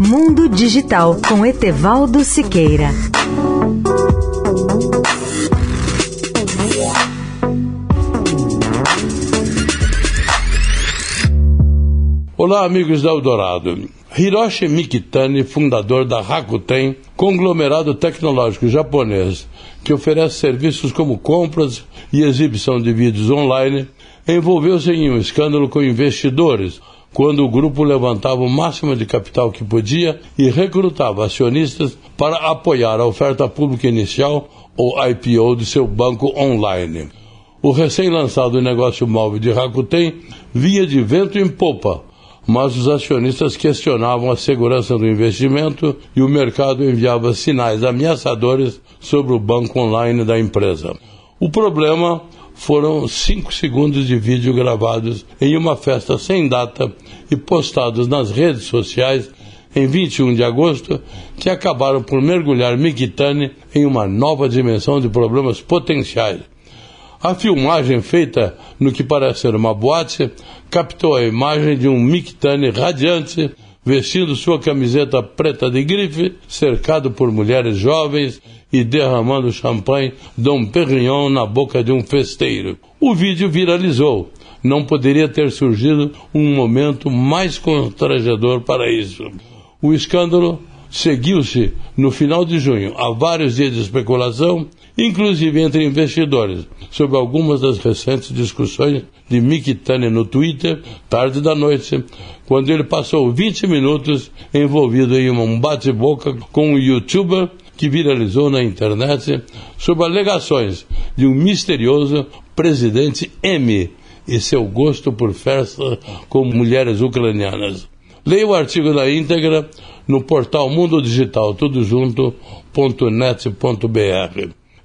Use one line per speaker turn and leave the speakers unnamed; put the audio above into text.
Mundo Digital com Etevaldo Siqueira.
Olá, amigos da Eldorado. Hiroshi Mikitani, fundador da Rakuten, conglomerado tecnológico japonês que oferece serviços como compras e exibição de vídeos online, envolveu-se em um escândalo com investidores quando o grupo levantava o máximo de capital que podia e recrutava acionistas para apoiar a oferta pública inicial ou IPO de seu banco online. O recém-lançado negócio móvel de Rakuten vinha de vento em popa mas os acionistas questionavam a segurança do investimento e o mercado enviava sinais ameaçadores sobre o banco online da empresa. O problema foram cinco segundos de vídeo gravados em uma festa sem data e postados nas redes sociais em 21 de agosto, que acabaram por mergulhar Mikitani em uma nova dimensão de problemas potenciais. A filmagem feita no que parece ser uma boate captou a imagem de um Mictane radiante vestindo sua camiseta preta de grife, cercado por mulheres jovens e derramando champanhe Dom Perignon na boca de um festeiro. O vídeo viralizou. Não poderia ter surgido um momento mais constrangedor para isso. O escândalo seguiu-se no final de junho a vários dias de especulação, inclusive entre investidores, sobre algumas das recentes discussões de Mick Tani no Twitter, tarde da noite, quando ele passou 20 minutos envolvido em um bate-boca com um youtuber que viralizou na internet sobre alegações de um misterioso presidente M e seu gosto por festa com mulheres ucranianas. Leia o artigo na íntegra no portal Mundo Digital, tudo junto.net.br.